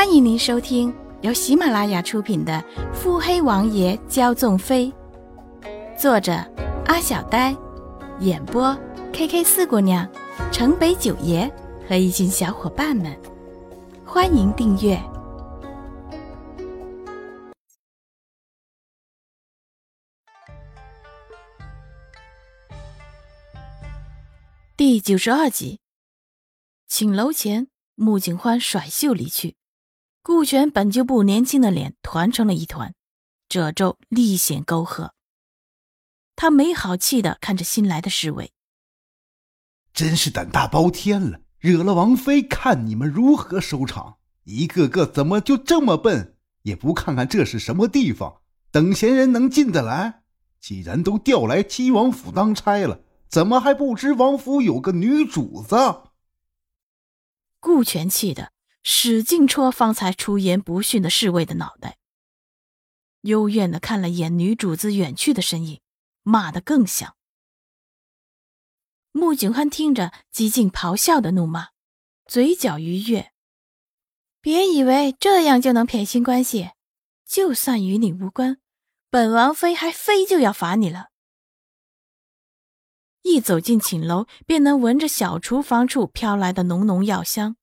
欢迎您收听由喜马拉雅出品的《腹黑王爷骄纵妃》，作者阿小呆，演播 K K 四姑娘、城北九爷和一群小伙伴们。欢迎订阅第九十二集。寝楼前，穆景欢甩袖离去。顾全本就不年轻的脸团成了一团，褶皱立显沟壑。他没好气的看着新来的侍卫，真是胆大包天了，惹了王妃，看你们如何收场！一个个怎么就这么笨，也不看看这是什么地方，等闲人能进得来？既然都调来七王府当差了，怎么还不知王府有个女主子？顾全气的使劲戳方才出言不逊的侍卫的脑袋，幽怨的看了眼女主子远去的身影，骂得更响。穆景欢听着，几近咆哮的怒骂，嘴角愉悦。别以为这样就能撇清关系，就算与你无关，本王妃还非就要罚你了。一走进寝楼，便能闻着小厨房处飘来的浓浓药香。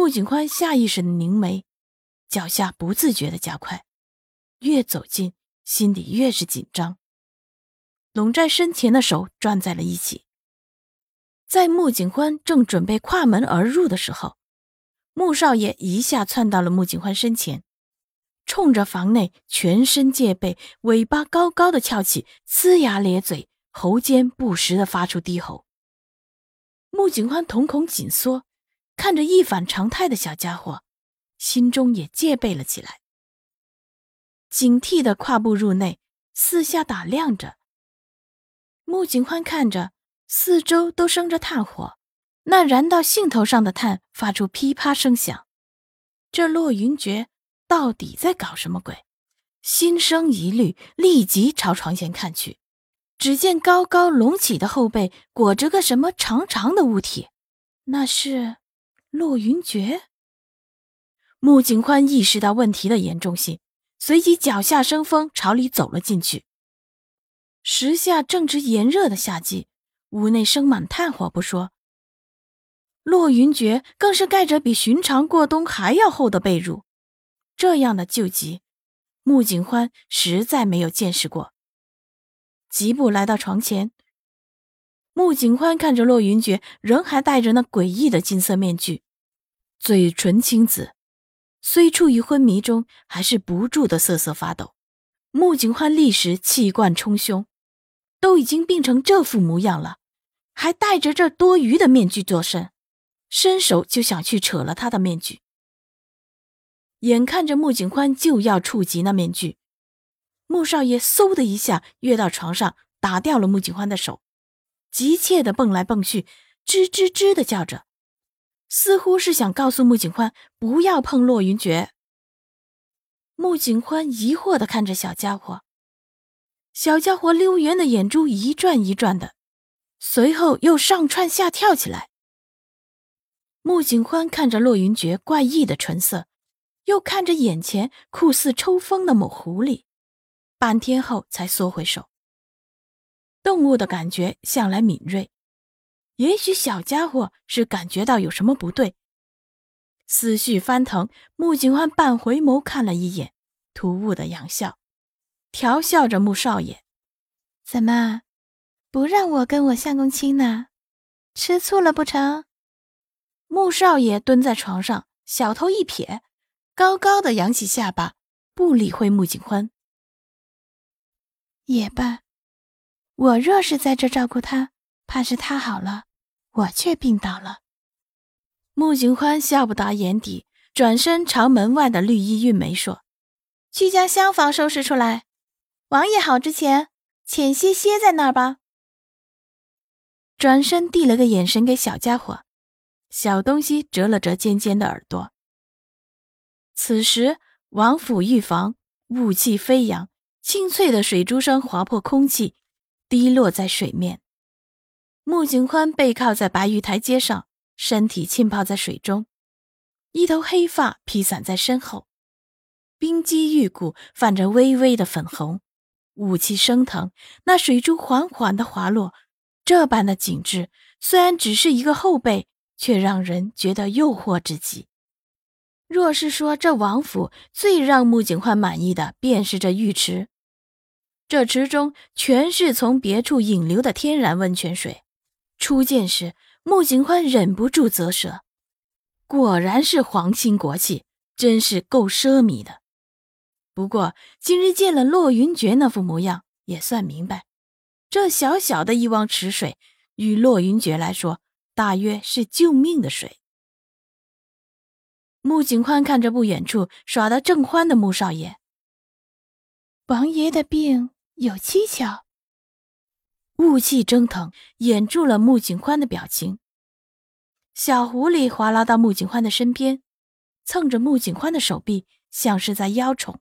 穆景宽下意识的凝眉，脚下不自觉的加快，越走近，心里越是紧张。拢在身前的手攥在了一起。在穆景欢正准备跨门而入的时候，穆少爷一下窜到了穆景欢身前，冲着房内全身戒备、尾巴高高的翘起，呲牙咧嘴。喉间不时的发出低吼，穆景欢瞳孔紧缩，看着一反常态的小家伙，心中也戒备了起来，警惕的跨步入内，四下打量着。穆景欢看着四周都生着炭火，那燃到兴头上的炭发出噼啪声响，这洛云珏到底在搞什么鬼？心生疑虑，立即朝床前看去。只见高高隆起的后背裹着个什么长长的物体，那是洛云珏。穆景欢意识到问题的严重性，随即脚下生风，朝里走了进去。时下正值炎热的夏季，屋内生满炭火不说，洛云珏更是盖着比寻常过冬还要厚的被褥。这样的救急，穆景欢实在没有见识过。疾步来到床前，穆景欢看着洛云珏，仍还戴着那诡异的金色面具，嘴唇青紫，虽处于昏迷中，还是不住的瑟瑟发抖。穆景欢立时气贯冲胸，都已经病成这副模样了，还戴着这多余的面具作甚？伸手就想去扯了他的面具。眼看着穆景欢就要触及那面具。穆少爷嗖的一下跃到床上，打掉了穆景欢的手，急切的蹦来蹦去，吱吱吱的叫着，似乎是想告诉穆景欢不要碰洛云珏。穆景欢疑惑的看着小家伙，小家伙溜圆的眼珠一转一转的，随后又上窜下跳起来。穆景欢看着洛云珏怪异的唇色，又看着眼前酷似抽风的某狐狸。半天后才缩回手。动物的感觉向来敏锐，也许小家伙是感觉到有什么不对，思绪翻腾。穆景欢半回眸看了一眼，突兀的扬笑，调笑着穆少爷：“怎么，不让我跟我相公亲呢？吃醋了不成？”穆少爷蹲在床上，小头一撇，高高的扬起下巴，不理会穆景欢。也罢，我若是在这照顾他，怕是他好了，我却病倒了。穆景欢笑不达眼底，转身朝门外的绿衣韵梅说：“去将厢房收拾出来，王爷好之前，且歇歇在那儿吧。”转身递了个眼神给小家伙，小东西折了折尖尖的耳朵。此时王府御房雾气飞扬。清脆的水珠声划破空气，滴落在水面。穆景欢背靠在白玉台阶上，身体浸泡在水中，一头黑发披散在身后，冰肌玉骨泛着微微的粉红，雾气升腾，那水珠缓缓的滑落。这般的景致，虽然只是一个后背，却让人觉得诱惑至极。若是说这王府最让穆景欢满意的，便是这浴池。这池中全是从别处引流的天然温泉水。初见时，穆景欢忍不住啧舌，果然是皇亲国戚，真是够奢靡的。不过今日见了洛云珏那副模样，也算明白。这小小的一汪池水，与洛云珏来说，大约是救命的水。穆景宽看着不远处耍得正欢的穆少爷，王爷的病有蹊跷。雾气蒸腾，掩住了穆景宽的表情。小狐狸滑落到穆景欢的身边，蹭着穆景欢的手臂，像是在邀宠。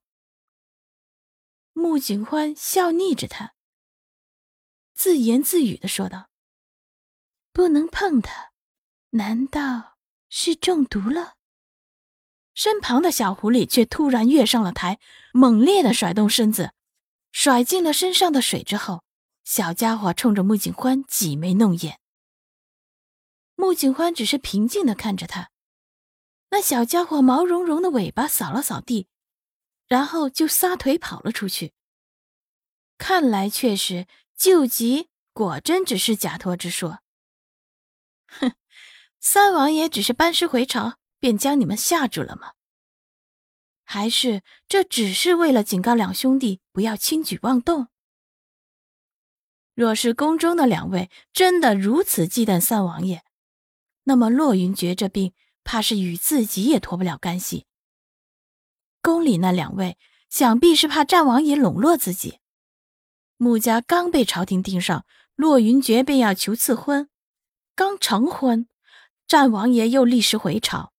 穆景欢笑睨着他。自言自语的说道：“不能碰它，难道是中毒了？”身旁的小狐狸却突然跃上了台，猛烈的甩动身子，甩进了身上的水之后，小家伙冲着穆景欢挤眉弄眼。穆景欢只是平静的看着他，那小家伙毛茸茸的尾巴扫了扫地，然后就撒腿跑了出去。看来确实。救急果真只是假托之说。哼，三王爷只是班师回朝，便将你们吓住了吗？还是这只是为了警告两兄弟不要轻举妄动？若是宫中的两位真的如此忌惮三王爷，那么洛云珏这病怕是与自己也脱不了干系。宫里那两位想必是怕战王爷笼络自己。穆家刚被朝廷盯上，骆云珏便要求赐婚，刚成婚，战王爷又立时回朝，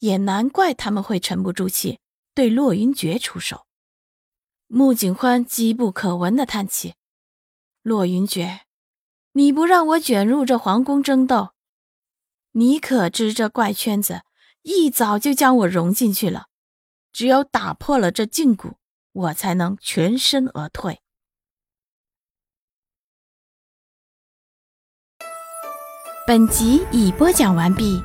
也难怪他们会沉不住气，对洛云珏出手。穆景欢机不可闻的叹气：“洛云珏，你不让我卷入这皇宫争斗，你可知这怪圈子一早就将我融进去了？只有打破了这禁锢，我才能全身而退。”本集已播讲完毕。